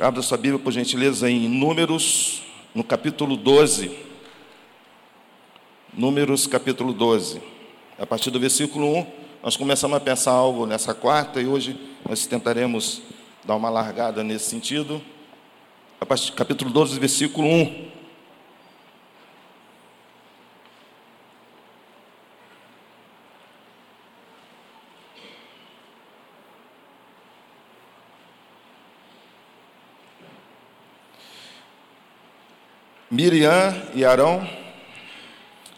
Abra sua Bíblia, por gentileza, em Números, no capítulo 12. Números, capítulo 12. A partir do versículo 1, nós começamos a pensar algo nessa quarta e hoje nós tentaremos dar uma largada nesse sentido. Partir, capítulo 12, versículo 1. Miriam e Arão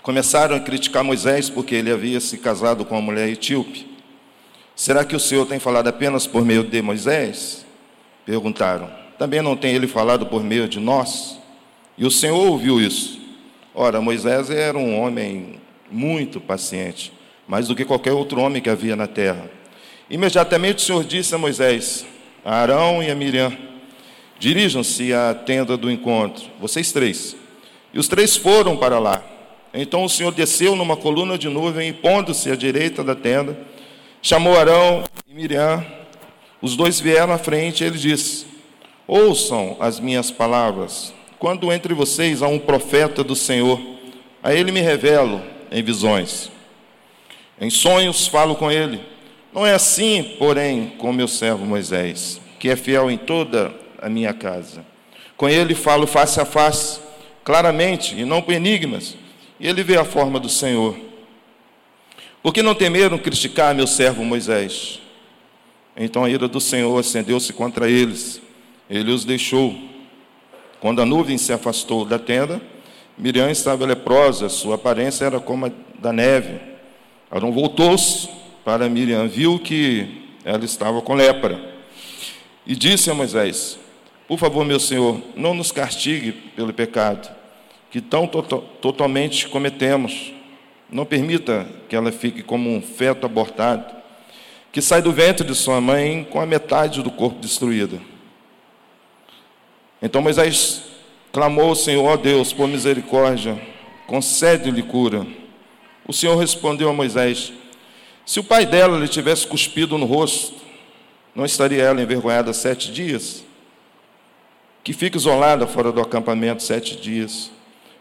começaram a criticar Moisés porque ele havia se casado com uma mulher etíope. Será que o Senhor tem falado apenas por meio de Moisés? Perguntaram. Também não tem ele falado por meio de nós? E o Senhor ouviu isso. Ora, Moisés era um homem muito paciente, mais do que qualquer outro homem que havia na terra. Imediatamente o Senhor disse a Moisés, a Arão e a Miriam: Dirijam-se à tenda do encontro, vocês três. E os três foram para lá. Então o Senhor desceu numa coluna de nuvem e, pondo-se à direita da tenda, chamou Arão e Miriam. Os dois vieram à frente e ele disse: Ouçam as minhas palavras. Quando entre vocês há um profeta do Senhor, a ele me revelo em visões. Em sonhos falo com ele. Não é assim, porém, com meu servo Moisés, que é fiel em toda a minha casa. Com ele falo face a face, claramente, e não por enigmas, e ele vê a forma do Senhor. Por que não temeram criticar meu servo Moisés? Então a ira do Senhor acendeu-se contra eles, ele os deixou. Quando a nuvem se afastou da tenda, Miriam estava leprosa, sua aparência era como a da neve. Arão voltou-se para Miriam, viu que ela estava com lepra, e disse a Moisés: por favor, meu Senhor, não nos castigue pelo pecado que tão to totalmente cometemos. Não permita que ela fique como um feto abortado, que sai do ventre de sua mãe com a metade do corpo destruída. Então Moisés clamou ao Senhor, ó Deus, por misericórdia, concede-lhe cura. O Senhor respondeu a Moisés: Se o pai dela lhe tivesse cuspido no rosto, não estaria ela envergonhada sete dias? Que fica isolada fora do acampamento sete dias.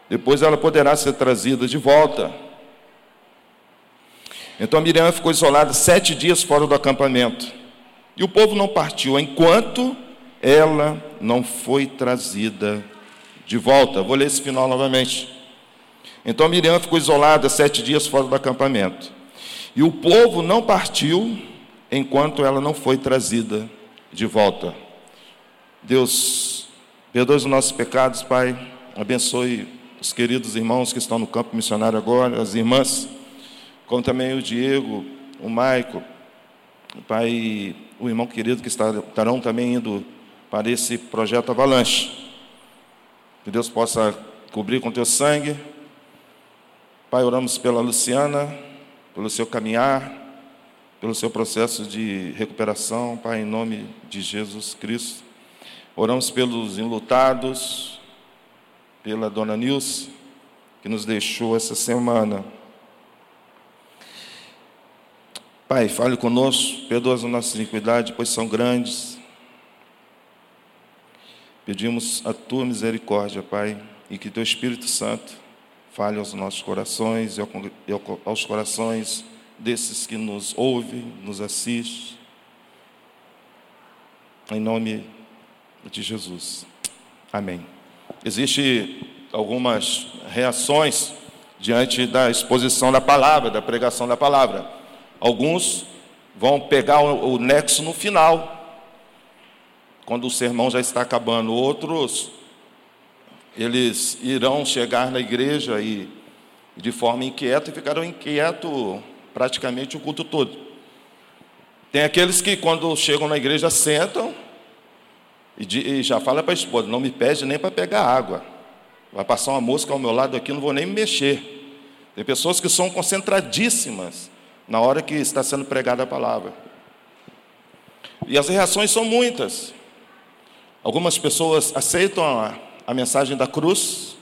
Depois ela poderá ser trazida de volta. Então Miriam ficou isolada sete dias fora do acampamento. E o povo não partiu enquanto ela não foi trazida de volta. Vou ler esse final novamente. Então Miriam ficou isolada sete dias fora do acampamento. E o povo não partiu enquanto ela não foi trazida de volta. Deus Perdoe os nossos pecados, Pai. Abençoe os queridos irmãos que estão no campo missionário agora, as irmãs, como também o Diego, o Maico, Pai, o irmão querido que estarão também indo para esse projeto Avalanche. Que Deus possa cobrir com teu sangue. Pai, oramos pela Luciana, pelo seu caminhar, pelo seu processo de recuperação, Pai, em nome de Jesus Cristo. Oramos pelos enlutados, pela dona Nilce, que nos deixou essa semana. Pai, fale conosco, perdoa as nossas iniquidades, pois são grandes. Pedimos a tua misericórdia, Pai, e que teu Espírito Santo fale aos nossos corações e aos corações desses que nos ouvem, nos assistem. Em nome de Jesus. Amém. Existem algumas reações diante da exposição da palavra, da pregação da palavra. Alguns vão pegar o, nexo no final, quando o sermão já está acabando. Outros, eles irão chegar na igreja e de forma inquieta e ficarão inquietos praticamente o culto todo. Tem aqueles que quando chegam na igreja sentam e, já fala para a esposa: não me pede nem para pegar água. Vai passar uma mosca ao meu lado aqui, não vou nem me mexer. Tem pessoas que são concentradíssimas na hora que está sendo pregada a palavra. E as reações são muitas. Algumas pessoas aceitam a, a mensagem da cruz,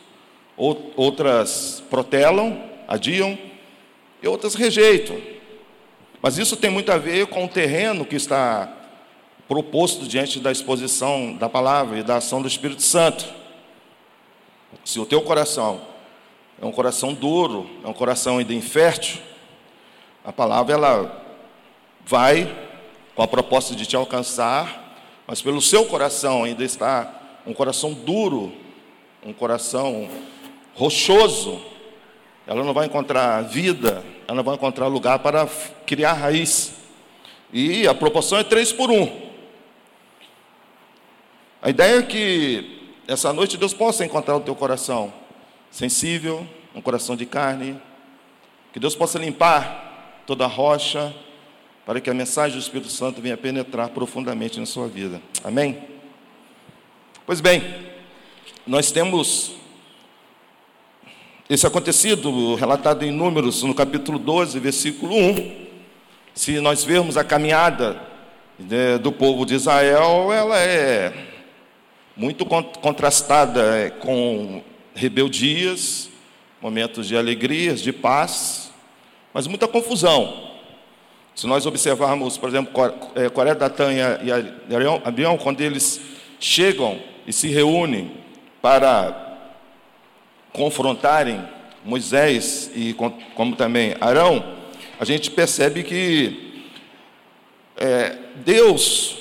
outras protelam, adiam, e outras rejeitam. Mas isso tem muito a ver com o terreno que está proposto diante da exposição da palavra e da ação do Espírito Santo. Se o teu coração é um coração duro, é um coração ainda infértil, a palavra ela vai com a proposta de te alcançar, mas pelo seu coração ainda está um coração duro, um coração rochoso, ela não vai encontrar vida, ela não vai encontrar lugar para criar raiz. E a proporção é três por um. A ideia é que essa noite Deus possa encontrar o teu coração sensível, um coração de carne, que Deus possa limpar toda a rocha, para que a mensagem do Espírito Santo venha penetrar profundamente na sua vida. Amém? Pois bem, nós temos esse acontecido relatado em Números, no capítulo 12, versículo 1. Se nós vermos a caminhada né, do povo de Israel, ela é muito contrastada é, com rebeldias, momentos de alegrias, de paz, mas muita confusão. Se nós observarmos, por exemplo, é, Coreia da Tanha e Abião, quando eles chegam e se reúnem para confrontarem Moisés e como também Arão, a gente percebe que é, Deus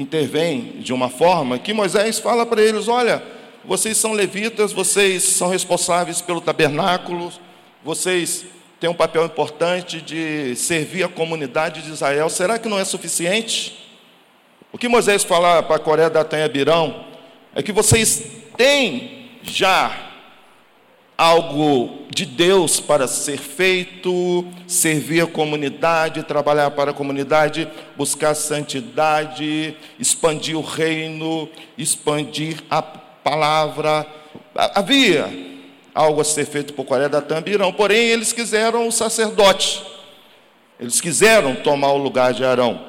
intervém de uma forma que Moisés fala para eles: olha, vocês são levitas, vocês são responsáveis pelo tabernáculo, vocês têm um papel importante de servir a comunidade de Israel. Será que não é suficiente? O que Moisés fala para a Coreia da Tanha Birão é que vocês têm já algo de Deus para ser feito, servir a comunidade, trabalhar para a comunidade, buscar santidade, expandir o reino, expandir a palavra. Havia algo a ser feito por Coreia da Tambirão, porém eles quiseram o sacerdote, eles quiseram tomar o lugar de Arão.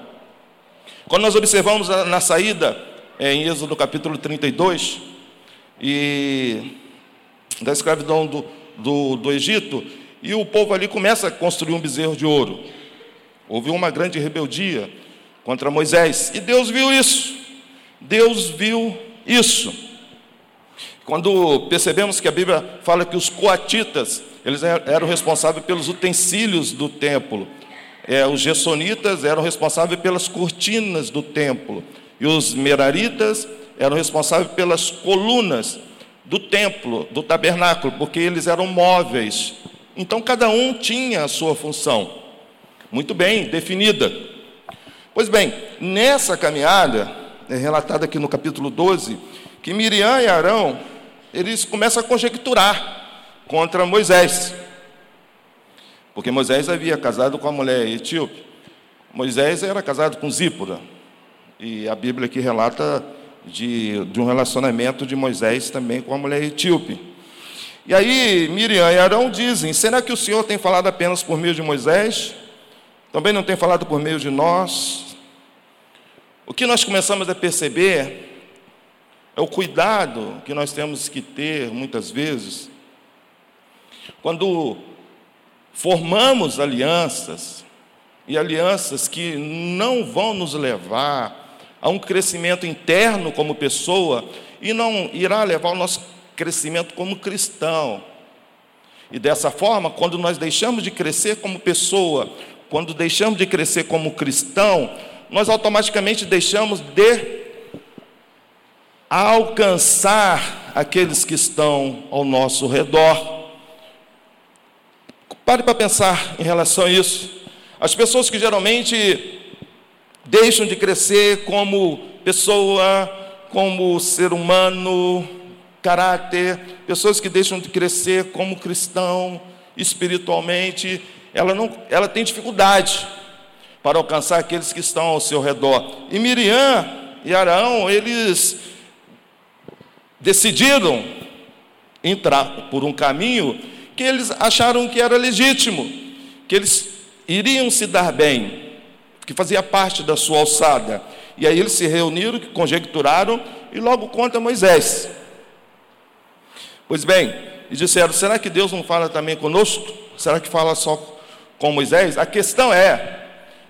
Quando nós observamos na saída, em Êxodo capítulo 32, e da escravidão do, do, do Egito, e o povo ali começa a construir um bezerro de ouro. Houve uma grande rebeldia contra Moisés, e Deus viu isso. Deus viu isso. Quando percebemos que a Bíblia fala que os coatitas, eles eram responsáveis pelos utensílios do templo, é, os gessonitas eram responsáveis pelas cortinas do templo, e os meraritas eram responsáveis pelas colunas do templo, do tabernáculo, porque eles eram móveis. Então cada um tinha a sua função, muito bem definida. Pois bem, nessa caminhada, é relatado aqui no capítulo 12, que Miriam e Arão, eles começam a conjecturar contra Moisés. Porque Moisés havia casado com a mulher etíope. Moisés era casado com Zípora. E a Bíblia aqui relata de, de um relacionamento de Moisés também com a mulher etíope. E aí Miriam e Arão dizem: será que o Senhor tem falado apenas por meio de Moisés? Também não tem falado por meio de nós? O que nós começamos a perceber é o cuidado que nós temos que ter, muitas vezes, quando formamos alianças, e alianças que não vão nos levar a um crescimento interno como pessoa e não irá levar ao nosso crescimento como cristão. E dessa forma, quando nós deixamos de crescer como pessoa, quando deixamos de crescer como cristão, nós automaticamente deixamos de alcançar aqueles que estão ao nosso redor. Pare para pensar em relação a isso. As pessoas que geralmente deixam de crescer como pessoa, como ser humano, caráter, pessoas que deixam de crescer como cristão, espiritualmente, ela, não, ela tem dificuldade para alcançar aqueles que estão ao seu redor. E Miriam e Arão, eles decidiram entrar por um caminho que eles acharam que era legítimo, que eles iriam se dar bem que fazia parte da sua alçada. E aí eles se reuniram, conjecturaram e logo conta Moisés. Pois bem, e disseram: será que Deus não fala também conosco? Será que fala só com Moisés? A questão é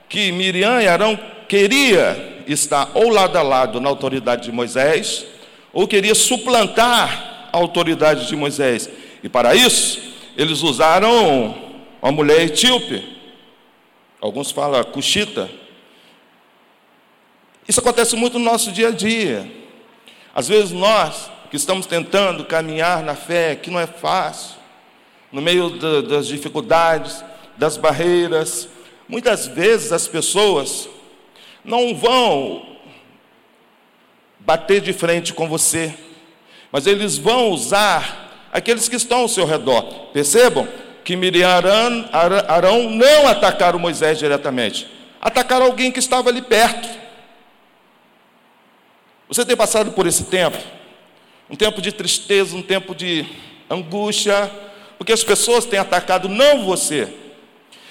que Miriam e Arão queria estar ou lado a lado na autoridade de Moisés, ou queria suplantar a autoridade de Moisés. E para isso, eles usaram uma mulher etíope, alguns falam cuxita. Isso acontece muito no nosso dia a dia. Às vezes nós que estamos tentando caminhar na fé, que não é fácil, no meio das dificuldades, das barreiras, muitas vezes as pessoas não vão bater de frente com você, mas eles vão usar aqueles que estão ao seu redor. Percebam que Miriam e Arão não atacaram Moisés diretamente, atacaram alguém que estava ali perto. Você tem passado por esse tempo? Um tempo de tristeza, um tempo de angústia, porque as pessoas têm atacado não você,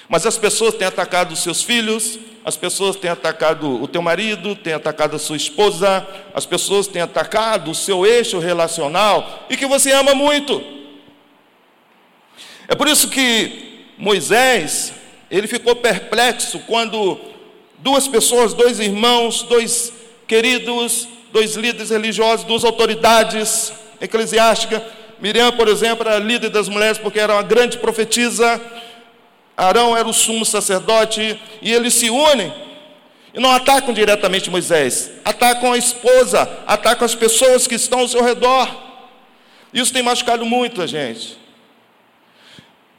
mas as pessoas têm atacado os seus filhos, as pessoas têm atacado o teu marido, têm atacado a sua esposa, as pessoas têm atacado o seu eixo relacional e que você ama muito. É por isso que Moisés, ele ficou perplexo quando duas pessoas, dois irmãos, dois queridos, dois líderes religiosos, duas autoridades eclesiásticas, Miriam, por exemplo, era líder das mulheres porque era uma grande profetisa, Arão era o sumo sacerdote, e eles se unem e não atacam diretamente Moisés, atacam a esposa, atacam as pessoas que estão ao seu redor. Isso tem machucado muito a gente.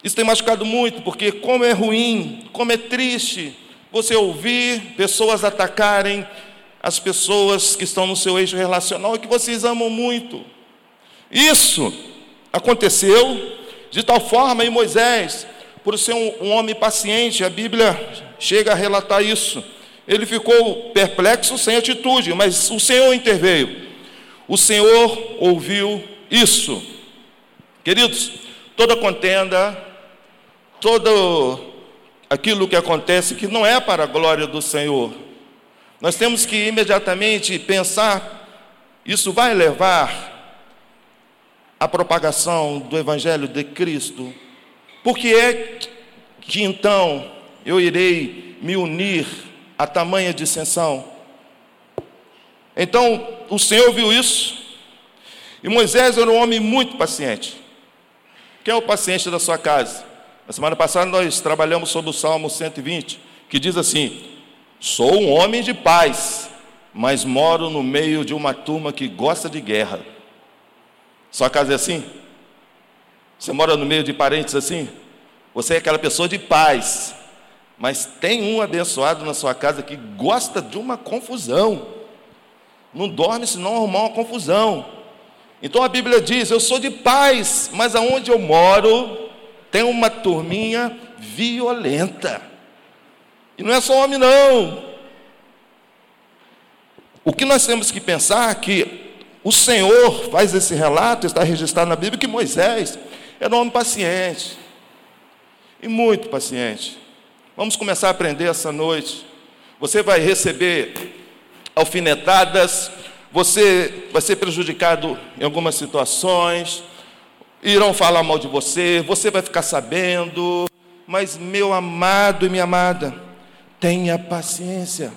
Isso tem machucado muito, porque como é ruim, como é triste você ouvir pessoas atacarem as pessoas que estão no seu eixo relacional e que vocês amam muito. Isso aconteceu de tal forma em Moisés por ser um, um homem paciente, a Bíblia chega a relatar isso. Ele ficou perplexo sem atitude, mas o Senhor interveio. O Senhor ouviu isso. Queridos, toda contenda, todo aquilo que acontece que não é para a glória do Senhor, nós temos que imediatamente pensar: isso vai levar à propagação do Evangelho de Cristo? Por que é que então eu irei me unir a tamanha dissensão? Então o Senhor viu isso, e Moisés era um homem muito paciente. Quem é o paciente da sua casa? Na semana passada nós trabalhamos sobre o Salmo 120, que diz assim: Sou um homem de paz, mas moro no meio de uma turma que gosta de guerra. Sua casa é assim? Você mora no meio de parentes assim? Você é aquela pessoa de paz, mas tem um abençoado na sua casa que gosta de uma confusão. Não dorme se não arrumar uma confusão. Então a Bíblia diz: Eu sou de paz, mas aonde eu moro tem uma turminha violenta. E não é só homem, não. O que nós temos que pensar é que o Senhor faz esse relato, está registrado na Bíblia, que Moisés era um homem paciente. E muito paciente. Vamos começar a aprender essa noite. Você vai receber alfinetadas, você vai ser prejudicado em algumas situações, irão falar mal de você, você vai ficar sabendo, mas meu amado e minha amada, tenha paciência.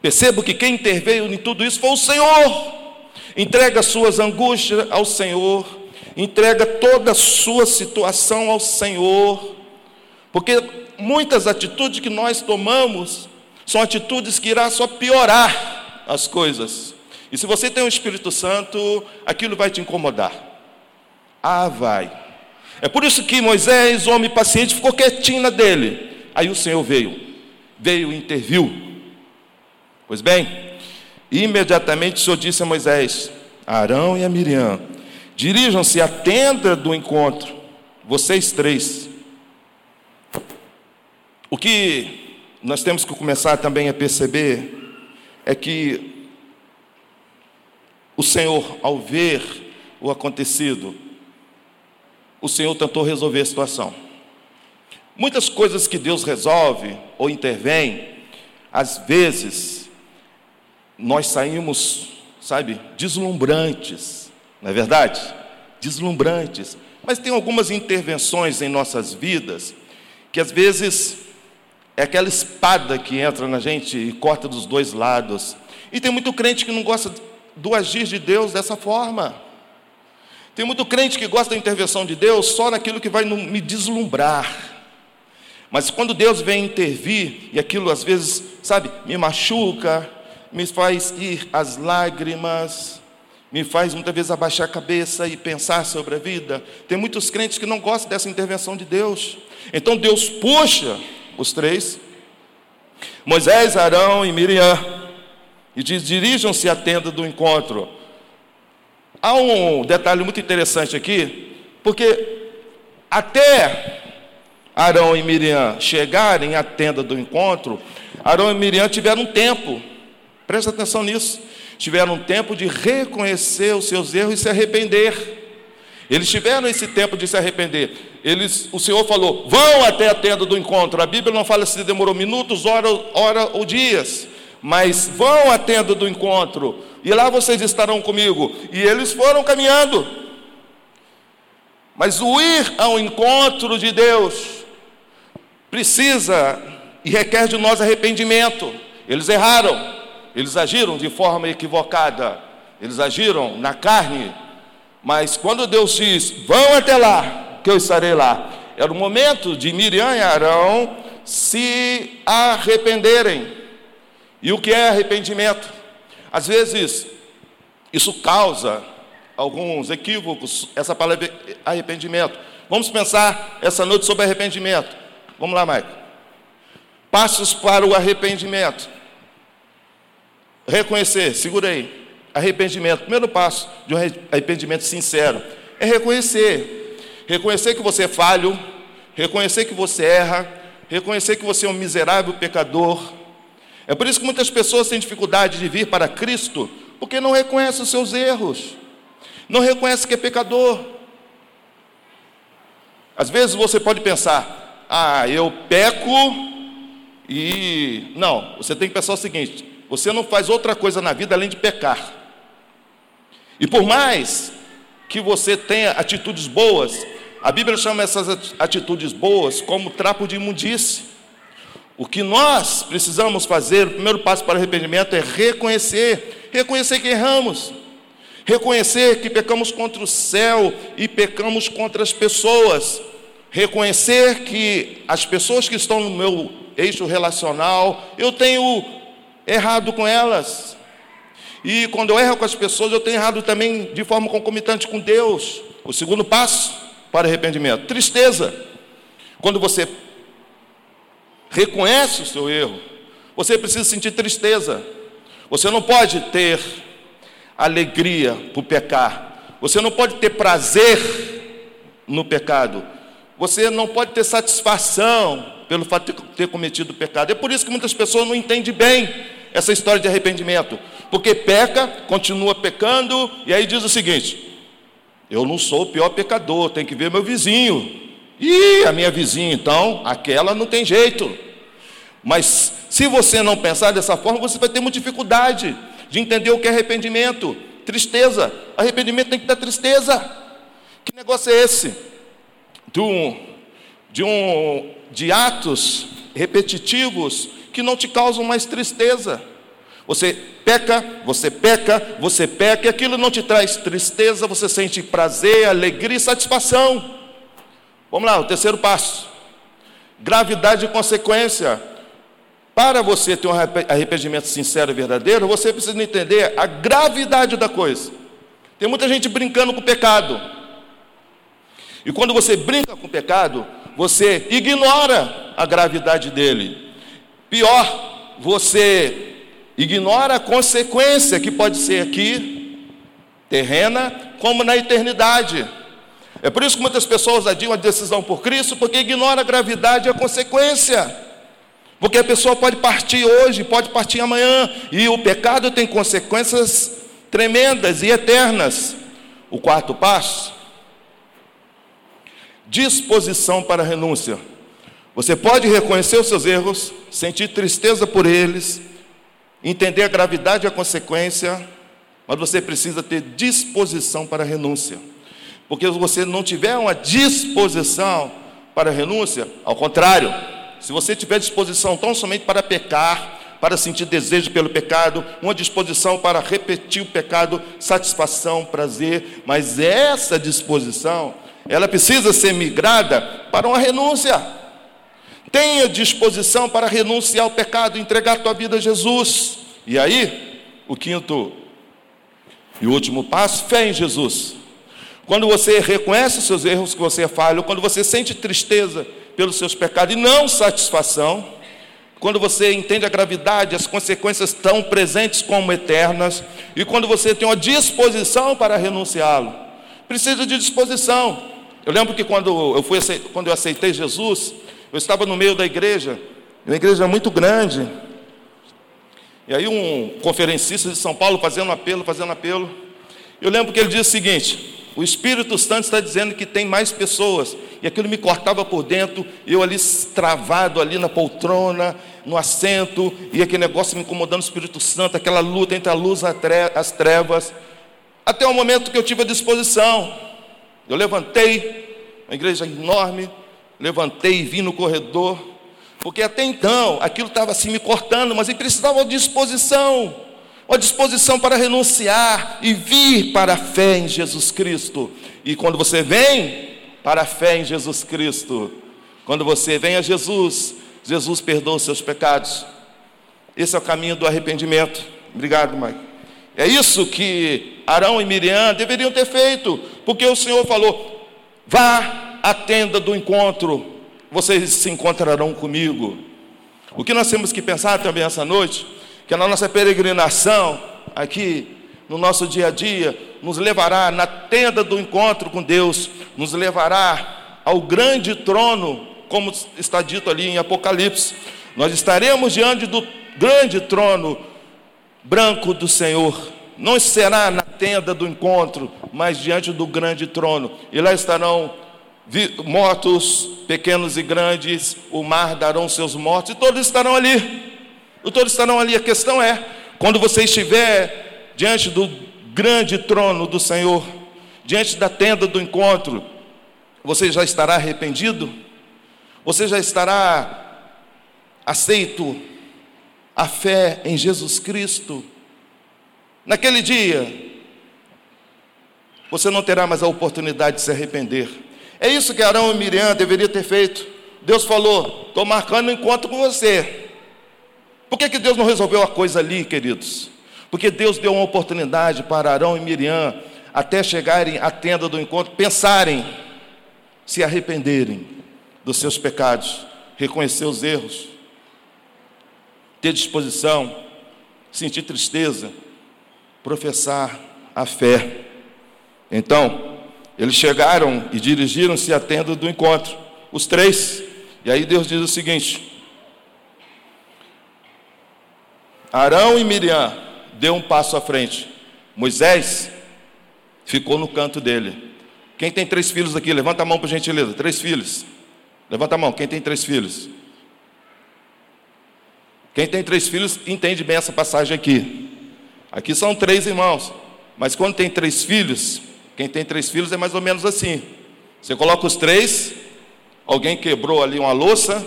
Percebo que quem interveio em tudo isso foi o Senhor. Entrega suas angústias ao Senhor, entrega toda a sua situação ao Senhor, porque muitas atitudes que nós tomamos são atitudes que irá só piorar as coisas. E se você tem o Espírito Santo, aquilo vai te incomodar. Ah, vai. É por isso que Moisés, homem paciente, ficou quietinho na dele. Aí o Senhor veio, veio e interviu. Pois bem, imediatamente o Senhor disse a Moisés, a Arão e a Miriam: Dirijam-se à tenda do encontro, vocês três. O que nós temos que começar também a perceber é que o Senhor, ao ver o acontecido, o Senhor tentou resolver a situação. Muitas coisas que Deus resolve ou intervém, às vezes, nós saímos, sabe, deslumbrantes não é verdade? Deslumbrantes. Mas tem algumas intervenções em nossas vidas que às vezes é aquela espada que entra na gente e corta dos dois lados. E tem muito crente que não gosta do agir de Deus dessa forma. Tem muito crente que gosta da intervenção de Deus só naquilo que vai me deslumbrar. Mas quando Deus vem intervir, e aquilo às vezes, sabe, me machuca, me faz ir às lágrimas, me faz muitas vezes abaixar a cabeça e pensar sobre a vida. Tem muitos crentes que não gostam dessa intervenção de Deus. Então Deus puxa os três, Moisés, Arão e Miriam, e diz: dirijam-se à tenda do encontro. Há um detalhe muito interessante aqui, porque até Arão e Miriam chegarem à tenda do encontro, Arão e Miriam tiveram um tempo, presta atenção nisso, tiveram um tempo de reconhecer os seus erros e se arrepender. Eles tiveram esse tempo de se arrepender. Eles, o Senhor falou: vão até a tenda do encontro. A Bíblia não fala se demorou minutos, hora, hora ou dias, mas vão à tenda do encontro, e lá vocês estarão comigo. E eles foram caminhando. Mas o ir ao encontro de Deus precisa e requer de nós arrependimento. Eles erraram, eles agiram de forma equivocada, eles agiram na carne. Mas quando Deus diz: vão até lá, que eu estarei lá, era o momento de Miriam e Arão se arrependerem. E o que é arrependimento? Às vezes, isso causa alguns equívocos, essa palavra arrependimento. Vamos pensar essa noite sobre arrependimento. Vamos lá, Maico. Passos para o arrependimento. Reconhecer, segura aí. Arrependimento. Primeiro passo de um arrependimento sincero é reconhecer. Reconhecer que você é falho, reconhecer que você erra, reconhecer que você é um miserável pecador. É por isso que muitas pessoas têm dificuldade de vir para Cristo, porque não reconhecem os seus erros, não reconhecem que é pecador. Às vezes você pode pensar, ah, eu peco e. Não, você tem que pensar o seguinte: você não faz outra coisa na vida além de pecar. E por mais que você tenha atitudes boas, a Bíblia chama essas atitudes boas como trapo de imundície. O que nós precisamos fazer, o primeiro passo para arrependimento é reconhecer, reconhecer que erramos, reconhecer que pecamos contra o céu e pecamos contra as pessoas reconhecer que as pessoas que estão no meu eixo relacional, eu tenho errado com elas. E quando eu erro com as pessoas, eu tenho errado também de forma concomitante com Deus. O segundo passo para arrependimento: tristeza. Quando você reconhece o seu erro, você precisa sentir tristeza. Você não pode ter alegria por pecar. Você não pode ter prazer no pecado. Você não pode ter satisfação pelo fato de ter cometido o pecado. É por isso que muitas pessoas não entendem bem essa história de arrependimento. Porque peca, continua pecando, e aí diz o seguinte: eu não sou o pior pecador, tem que ver meu vizinho. E a minha vizinha, então, aquela não tem jeito. Mas se você não pensar dessa forma, você vai ter muita dificuldade de entender o que é arrependimento. Tristeza. Arrependimento tem que dar tristeza. Que negócio é esse? de, um, de, um, de atos repetitivos que não te causam mais tristeza. Você peca, você peca, você peca, e aquilo não te traz tristeza, você sente prazer, alegria e satisfação. Vamos lá, o terceiro passo. Gravidade e consequência. Para você ter um arrependimento sincero e verdadeiro, você precisa entender a gravidade da coisa. Tem muita gente brincando com o pecado. E quando você brinca com o pecado, você ignora a gravidade dele. Pior, você ignora a consequência que pode ser aqui, terrena, como na eternidade. É por isso que muitas pessoas adiam a decisão por Cristo, porque ignora a gravidade e a consequência. Porque a pessoa pode partir hoje, pode partir amanhã, e o pecado tem consequências tremendas e eternas. O quarto passo disposição para a renúncia. Você pode reconhecer os seus erros, sentir tristeza por eles, entender a gravidade e a consequência, mas você precisa ter disposição para a renúncia. Porque se você não tiver uma disposição para renúncia, ao contrário, se você tiver disposição tão somente para pecar, para sentir desejo pelo pecado, uma disposição para repetir o pecado, satisfação, prazer, mas essa disposição, ela precisa ser migrada para uma renúncia. Tenha disposição para renunciar ao pecado, entregar a tua vida a Jesus. E aí, o quinto e último passo, fé em Jesus. Quando você reconhece os seus erros, que você falho, quando você sente tristeza pelos seus pecados e não satisfação, quando você entende a gravidade, as consequências tão presentes como eternas, e quando você tem uma disposição para renunciá-lo, precisa de disposição. Eu lembro que quando eu, fui, quando eu aceitei Jesus, eu estava no meio da igreja, uma igreja muito grande, e aí um conferencista de São Paulo fazendo apelo, fazendo apelo. Eu lembro que ele disse o seguinte: o Espírito Santo está dizendo que tem mais pessoas. E aquilo me cortava por dentro, eu ali travado ali na poltrona, no assento, e aquele negócio me incomodando o Espírito Santo, aquela luta entre a luz e as trevas. Até o momento que eu tive a disposição. Eu levantei, uma igreja enorme, levantei e vim no corredor porque até então aquilo estava assim me cortando, mas ele precisava de disposição, uma disposição para renunciar e vir para a fé em Jesus Cristo. E quando você vem para a fé em Jesus Cristo, quando você vem a Jesus, Jesus perdoa os seus pecados. Esse é o caminho do arrependimento. Obrigado, Mike. É isso que Arão e Miriam deveriam ter feito, porque o Senhor falou: vá à tenda do encontro vocês se encontrarão comigo. O que nós temos que pensar também essa noite, que a nossa peregrinação aqui no nosso dia a dia nos levará na tenda do encontro com Deus, nos levará ao grande trono, como está dito ali em Apocalipse. Nós estaremos diante do grande trono branco do Senhor. Não será na tenda do encontro, mas diante do grande trono. E lá estarão mortos, pequenos e grandes, o mar darão seus mortos, e todos estarão ali. Todos estarão ali. A questão é: quando você estiver diante do grande trono do Senhor, diante da tenda do encontro, você já estará arrependido? Você já estará aceito a fé em Jesus Cristo? Naquele dia, você não terá mais a oportunidade de se arrepender. É isso que Arão e Miriam deveriam ter feito. Deus falou: estou marcando um encontro com você. Por que, que Deus não resolveu a coisa ali, queridos? Porque Deus deu uma oportunidade para Arão e Miriam, até chegarem à tenda do encontro, pensarem, se arrependerem dos seus pecados, reconhecer os erros, ter disposição, sentir tristeza, professar a fé. Então, eles chegaram e dirigiram-se à tenda do encontro, os três. E aí Deus diz o seguinte: Arão e Miriam deu um passo à frente. Moisés ficou no canto dele. Quem tem três filhos aqui? Levanta a mão por gentileza. Três filhos. Levanta a mão. Quem tem três filhos? Quem tem três filhos entende bem essa passagem aqui. Aqui são três irmãos. Mas quando tem três filhos, quem tem três filhos é mais ou menos assim. Você coloca os três, alguém quebrou ali uma louça,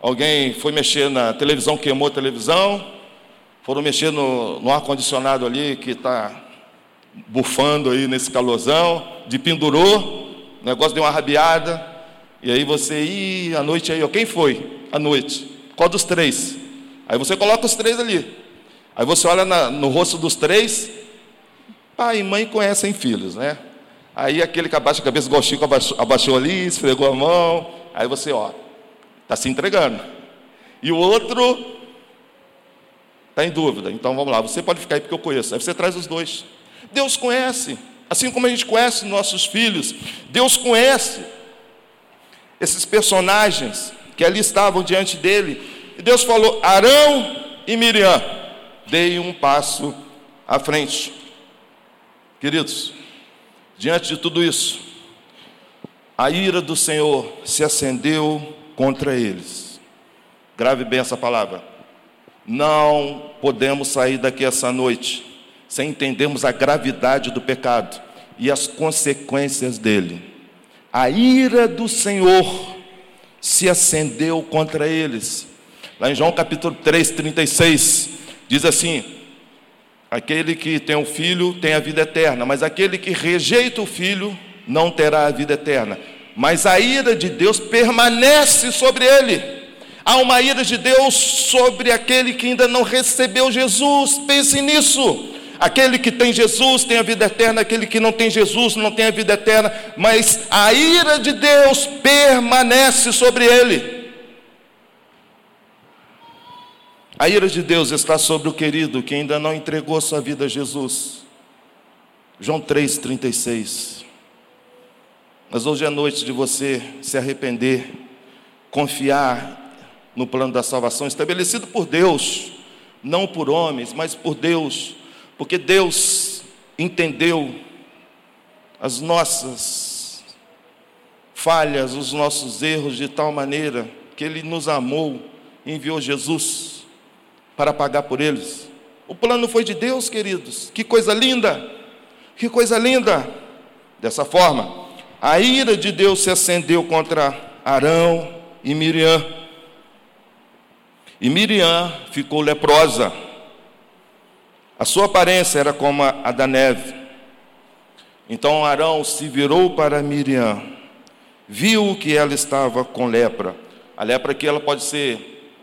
alguém foi mexer na televisão, queimou a televisão, foram mexer no, no ar-condicionado ali que está bufando aí nesse calorzão, de pendurou, o negócio deu uma rabiada, e aí você, a noite aí, ó, quem foi? A noite. Qual dos três? Aí você coloca os três ali. Aí você olha na, no rosto dos três, Pai e mãe conhecem filhos, né? Aí aquele que abaixa a cabeça, igual o Chico abaixou, abaixou ali, esfregou a mão. Aí você, ó, está se entregando. E o outro está em dúvida. Então vamos lá, você pode ficar aí porque eu conheço. Aí você traz os dois. Deus conhece, assim como a gente conhece nossos filhos. Deus conhece esses personagens que ali estavam diante dele. E Deus falou: Arão e Miriam, deem um passo à frente. Queridos, diante de tudo isso, a ira do Senhor se acendeu contra eles. Grave bem essa palavra. Não podemos sair daqui essa noite sem entendermos a gravidade do pecado e as consequências dele. A ira do Senhor se acendeu contra eles. Lá em João capítulo 3, 36, diz assim: Aquele que tem o filho tem a vida eterna, mas aquele que rejeita o filho não terá a vida eterna. Mas a ira de Deus permanece sobre ele. Há uma ira de Deus sobre aquele que ainda não recebeu Jesus. Pense nisso. Aquele que tem Jesus tem a vida eterna, aquele que não tem Jesus não tem a vida eterna, mas a ira de Deus permanece sobre ele. A ira de Deus está sobre o querido que ainda não entregou sua vida a Jesus. João 3,36. Mas hoje é noite de você se arrepender, confiar no plano da salvação estabelecido por Deus, não por homens, mas por Deus, porque Deus entendeu as nossas falhas, os nossos erros de tal maneira que Ele nos amou e enviou Jesus para pagar por eles. O plano foi de Deus, queridos. Que coisa linda! Que coisa linda! Dessa forma, a ira de Deus se acendeu contra Arão e Miriam e Miriam ficou leprosa. A sua aparência era como a da neve. Então Arão se virou para Miriam, viu que ela estava com lepra. A lepra aqui ela pode ser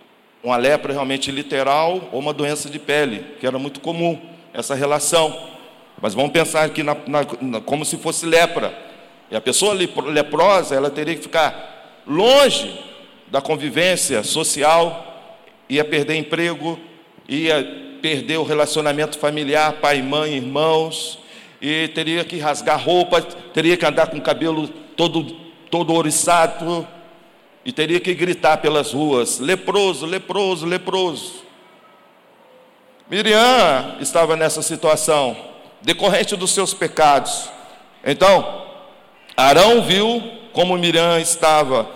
uma lepra realmente literal ou uma doença de pele, que era muito comum essa relação. Mas vamos pensar aqui na, na, como se fosse lepra. E a pessoa leprosa, ela teria que ficar longe da convivência social, ia perder emprego, ia perder o relacionamento familiar, pai, mãe, irmãos, e teria que rasgar roupa, teria que andar com o cabelo todo, todo oriçado, e teria que gritar pelas ruas: leproso, leproso, leproso. Miriam estava nessa situação, decorrente dos seus pecados. Então, Arão viu como Miriam estava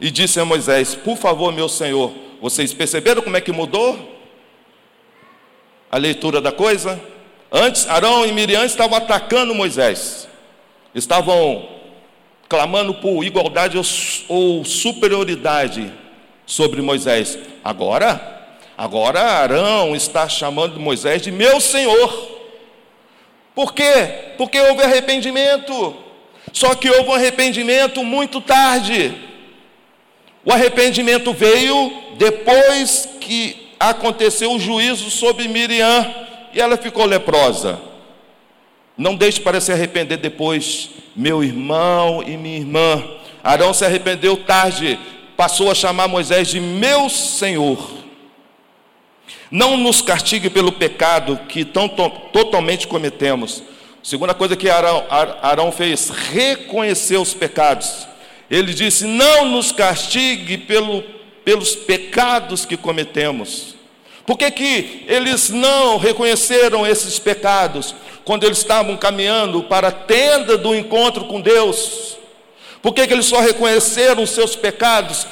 e disse a Moisés: Por favor, meu senhor, vocês perceberam como é que mudou a leitura da coisa? Antes, Arão e Miriam estavam atacando Moisés, estavam clamando por igualdade ou superioridade sobre Moisés. Agora, agora Arão está chamando Moisés de meu senhor. Por quê? Porque houve arrependimento. Só que houve um arrependimento muito tarde. O arrependimento veio depois que aconteceu o juízo sobre Miriam e ela ficou leprosa. Não deixe para se arrepender depois, meu irmão e minha irmã. Arão se arrependeu tarde, passou a chamar Moisés de meu Senhor. Não nos castigue pelo pecado que tão, totalmente cometemos. Segunda coisa que Arão, Arão fez, reconhecer os pecados. Ele disse: Não nos castigue pelo, pelos pecados que cometemos. Por que, que eles não reconheceram esses pecados quando eles estavam caminhando para a tenda do encontro com Deus? Por que, que eles só reconheceram os seus pecados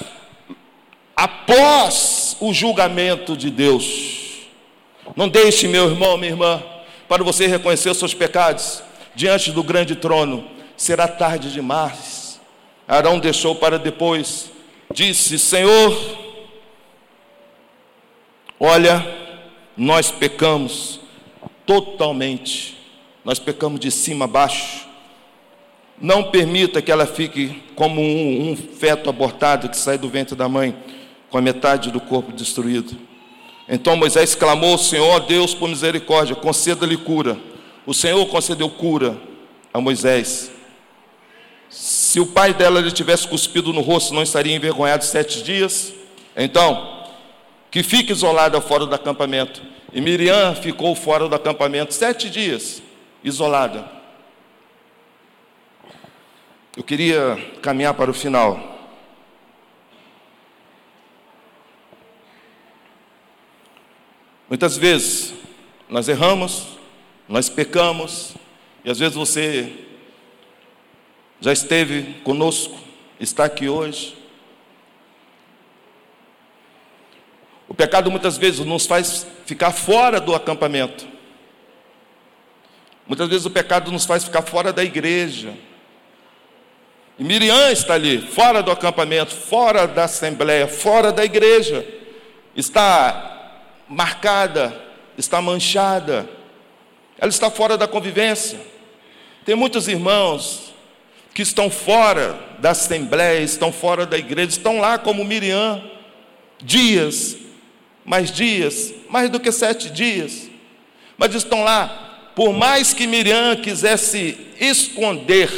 após o julgamento de Deus? Não deixe, meu irmão, minha irmã, para você reconhecer os seus pecados diante do grande trono. Será tarde demais. Arão deixou para depois, disse: Senhor, olha, nós pecamos totalmente, nós pecamos de cima a baixo. Não permita que ela fique como um, um feto abortado que sai do ventre da mãe, com a metade do corpo destruído. Então Moisés clamou: Senhor Deus, por misericórdia, conceda-lhe cura. O Senhor concedeu cura a Moisés. Se o pai dela lhe tivesse cuspido no rosto, não estaria envergonhado sete dias? Então, que fique isolada fora do acampamento. E Miriam ficou fora do acampamento sete dias, isolada. Eu queria caminhar para o final. Muitas vezes nós erramos, nós pecamos, e às vezes você já esteve conosco, está aqui hoje. O pecado muitas vezes nos faz ficar fora do acampamento. Muitas vezes o pecado nos faz ficar fora da igreja. E Miriam está ali, fora do acampamento, fora da assembleia, fora da igreja. Está marcada, está manchada. Ela está fora da convivência. Tem muitos irmãos que estão fora da assembleia, estão fora da igreja, estão lá como Miriam, dias, mais dias, mais do que sete dias, mas estão lá, por mais que Miriam quisesse esconder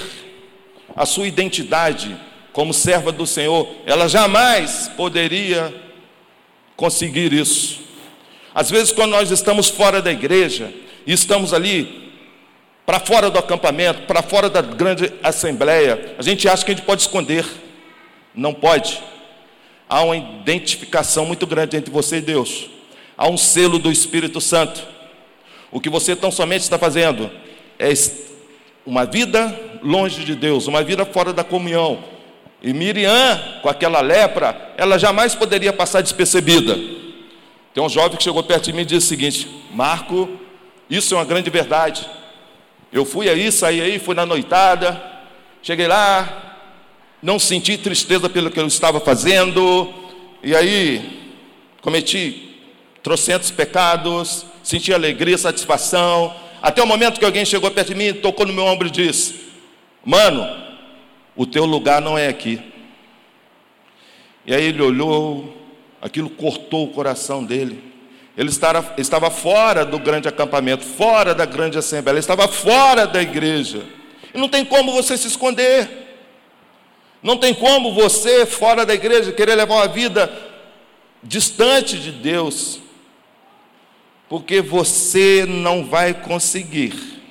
a sua identidade como serva do Senhor, ela jamais poderia conseguir isso. Às vezes, quando nós estamos fora da igreja, e estamos ali para fora do acampamento, para fora da grande assembleia, a gente acha que a gente pode esconder. Não pode. Há uma identificação muito grande entre você e Deus. Há um selo do Espírito Santo. O que você tão somente está fazendo é uma vida longe de Deus, uma vida fora da comunhão. E Miriam, com aquela lepra, ela jamais poderia passar despercebida. Tem um jovem que chegou perto de mim e disse o seguinte: Marco, isso é uma grande verdade. Eu fui aí, saí aí, fui na noitada, cheguei lá, não senti tristeza pelo que eu estava fazendo, e aí cometi trocentos pecados, senti alegria, satisfação, até o momento que alguém chegou perto de mim, tocou no meu ombro e disse: Mano, o teu lugar não é aqui. E aí ele olhou, aquilo cortou o coração dele. Ele estava, fora do grande acampamento, fora da grande assembleia, ele estava fora da igreja. E não tem como você se esconder. Não tem como você, fora da igreja, querer levar uma vida distante de Deus, porque você não vai conseguir.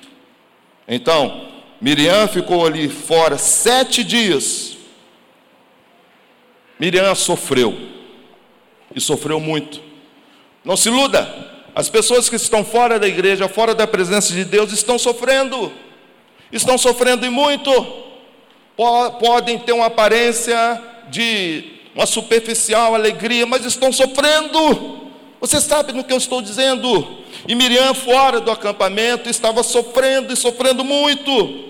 Então, Miriam ficou ali fora sete dias. Miriam sofreu, e sofreu muito. Não se iluda. As pessoas que estão fora da igreja, fora da presença de Deus, estão sofrendo. Estão sofrendo e muito. Podem ter uma aparência de uma superficial alegria, mas estão sofrendo. Você sabe no que eu estou dizendo? E Miriam, fora do acampamento, estava sofrendo e sofrendo muito.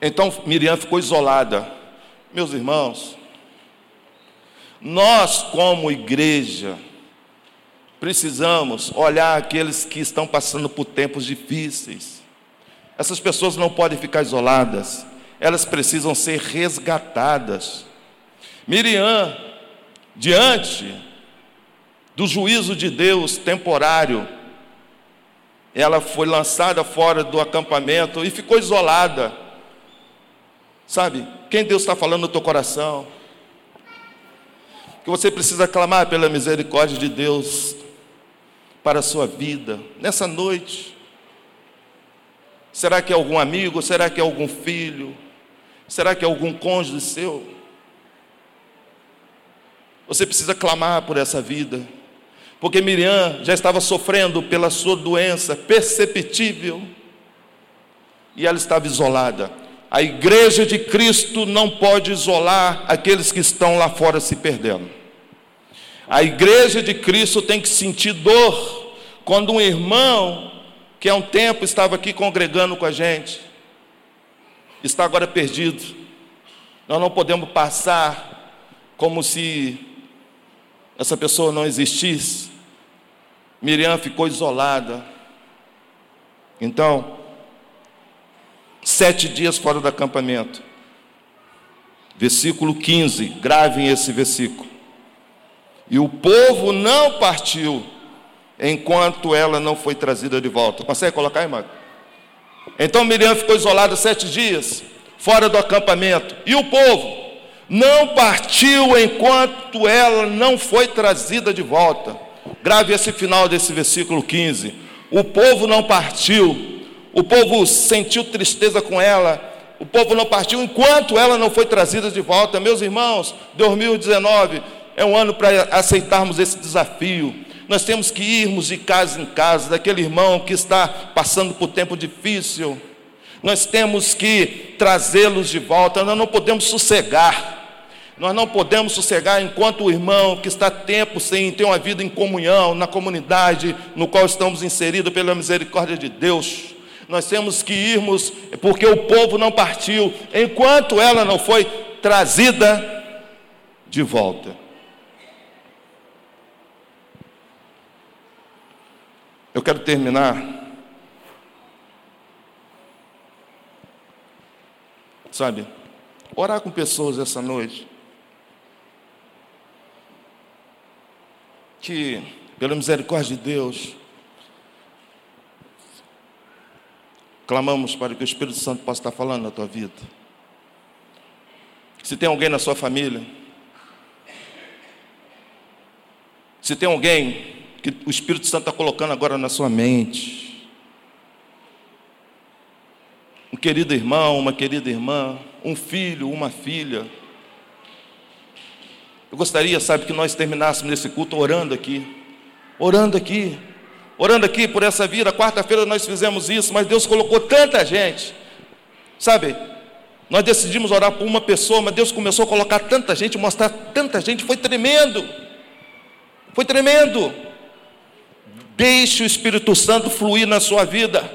Então Miriam ficou isolada. Meus irmãos, nós, como igreja, precisamos olhar aqueles que estão passando por tempos difíceis. Essas pessoas não podem ficar isoladas, elas precisam ser resgatadas. Miriam, diante do juízo de Deus temporário, ela foi lançada fora do acampamento e ficou isolada. Sabe, quem Deus está falando no teu coração? Que você precisa clamar pela misericórdia de Deus para a sua vida nessa noite. Será que é algum amigo? Será que é algum filho? Será que é algum cônjuge seu? Você precisa clamar por essa vida, porque Miriam já estava sofrendo pela sua doença perceptível e ela estava isolada. A igreja de Cristo não pode isolar aqueles que estão lá fora se perdendo. A igreja de Cristo tem que sentir dor quando um irmão, que há um tempo estava aqui congregando com a gente, está agora perdido. Nós não podemos passar como se essa pessoa não existisse. Miriam ficou isolada. Então, sete dias fora do acampamento. Versículo 15, gravem esse versículo. E o povo não partiu enquanto ela não foi trazida de volta. Consegue colocar Marco? Então Miriam ficou isolada sete dias, fora do acampamento. E o povo não partiu enquanto ela não foi trazida de volta. Grave esse final desse versículo 15. O povo não partiu o povo sentiu tristeza com ela. O povo não partiu enquanto ela não foi trazida de volta. Meus irmãos, 2019 é um ano para aceitarmos esse desafio. Nós temos que irmos de casa em casa, daquele irmão que está passando por tempo difícil. Nós temos que trazê-los de volta. Nós não podemos sossegar. Nós não podemos sossegar enquanto o irmão que está tempo sem ter uma vida em comunhão, na comunidade no qual estamos inseridos pela misericórdia de Deus, Nós temos que irmos porque o povo não partiu, enquanto ela não foi trazida de volta. Eu quero terminar. Sabe, orar com pessoas essa noite. Que, pela misericórdia de Deus, Clamamos para que o Espírito Santo possa estar falando na tua vida. Se tem alguém na sua família, se tem alguém que o Espírito Santo está colocando agora na sua mente, um querido irmão, uma querida irmã, um filho, uma filha, eu gostaria, sabe, que nós terminássemos esse culto orando aqui, orando aqui, orando aqui por essa vida. Quarta-feira nós fizemos isso, mas Deus colocou tanta gente, sabe? Nós decidimos orar por uma pessoa, mas Deus começou a colocar tanta gente, mostrar tanta gente, foi tremendo. Foi tremendo. Deixe o Espírito Santo fluir na sua vida.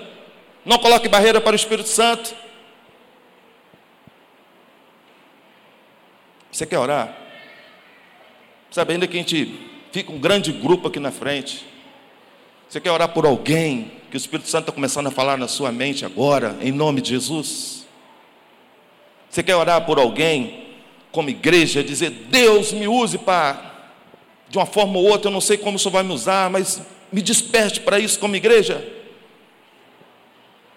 Não coloque barreira para o Espírito Santo. Você quer orar? Sabe, ainda que a gente fica um grande grupo aqui na frente, você quer orar por alguém que o Espírito Santo está começando a falar na sua mente agora, em nome de Jesus? Você quer orar por alguém, como igreja, dizer: Deus me use para, de uma forma ou outra, eu não sei como o Senhor vai me usar, mas me desperte para isso como igreja.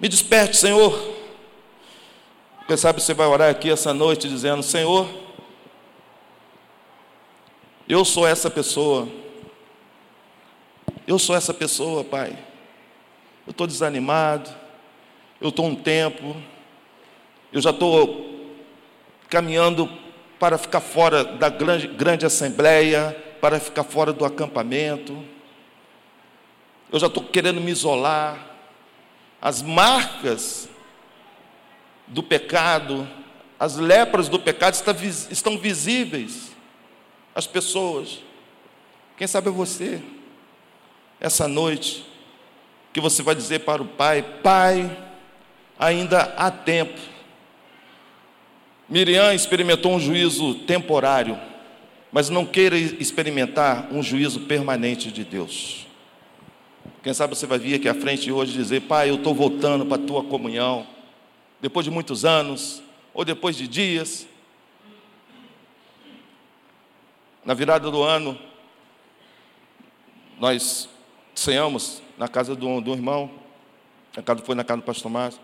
Me desperte, Senhor. Quem sabe você vai orar aqui essa noite dizendo: Senhor, eu sou essa pessoa eu sou essa pessoa, Pai. Eu estou desanimado, eu estou um tempo, eu já estou caminhando para ficar fora da grande, grande assembleia, para ficar fora do acampamento. Eu já estou querendo me isolar. As marcas do pecado, as lepras do pecado estão visíveis às pessoas. Quem sabe é você essa noite, que você vai dizer para o Pai: Pai, ainda há tempo. Miriam experimentou um juízo temporário, mas não queira experimentar um juízo permanente de Deus. Quem sabe você vai vir aqui à frente hoje dizer: Pai, eu estou voltando para a tua comunhão, depois de muitos anos, ou depois de dias. Na virada do ano, nós ceamos na casa do, do irmão, a casa foi na casa do pastor Márcio.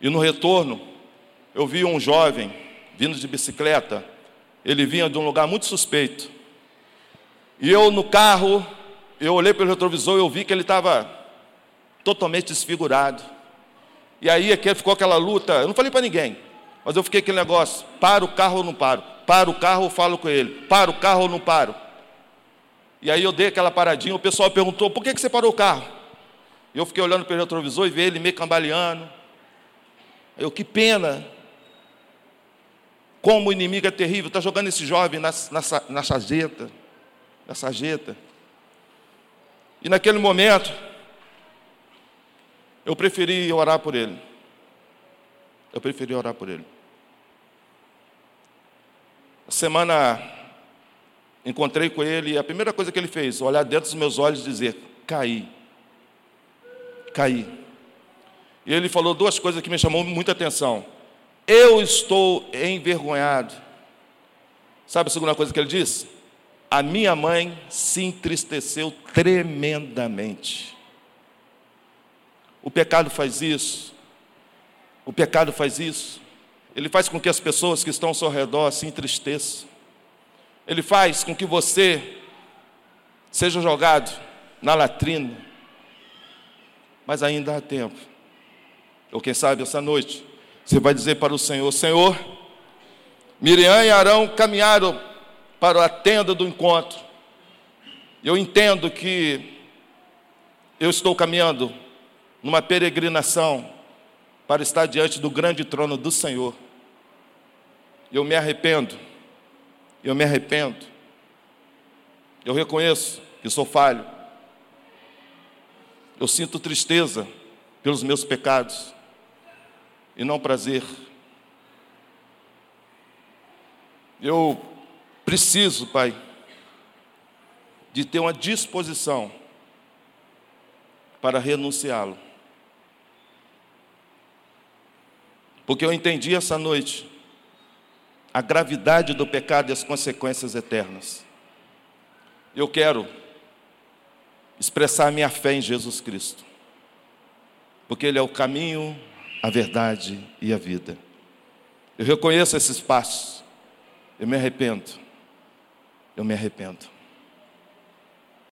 E no retorno, eu vi um jovem vindo de bicicleta. Ele vinha de um lugar muito suspeito. E eu no carro, eu olhei pelo retrovisor e eu vi que ele estava totalmente desfigurado. E aí ficou aquela luta, eu não falei para ninguém, mas eu fiquei aquele negócio, para o carro ou não paro? Para o carro ou falo com ele? Para o carro ou não paro? E aí eu dei aquela paradinha, o pessoal perguntou, por que, que você parou o carro? Eu fiquei olhando pelo retrovisor e vi ele meio cambaleando. Eu, que pena. Como o inimigo é terrível, está jogando esse jovem na, na, na sarjeta. Na sarjeta. E naquele momento, eu preferi orar por ele. Eu preferi orar por ele. semana Encontrei com ele e a primeira coisa que ele fez, olhar dentro dos meus olhos e dizer: caí. Caí. E ele falou duas coisas que me chamou muita atenção. Eu estou envergonhado. Sabe a segunda coisa que ele disse? A minha mãe se entristeceu tremendamente. O pecado faz isso. O pecado faz isso. Ele faz com que as pessoas que estão ao seu redor se entristeçam. Ele faz com que você seja jogado na latrina. Mas ainda há tempo. Ou quem sabe essa noite, você vai dizer para o Senhor: Senhor, Miriam e Arão caminharam para a tenda do encontro. Eu entendo que eu estou caminhando numa peregrinação para estar diante do grande trono do Senhor. Eu me arrependo eu me arrependo. Eu reconheço que sou falho. Eu sinto tristeza pelos meus pecados e não prazer. Eu preciso, Pai, de ter uma disposição para renunciá-lo. Porque eu entendi essa noite a gravidade do pecado e as consequências eternas. Eu quero expressar a minha fé em Jesus Cristo, porque Ele é o caminho, a verdade e a vida. Eu reconheço esses passos, eu me arrependo, eu me arrependo.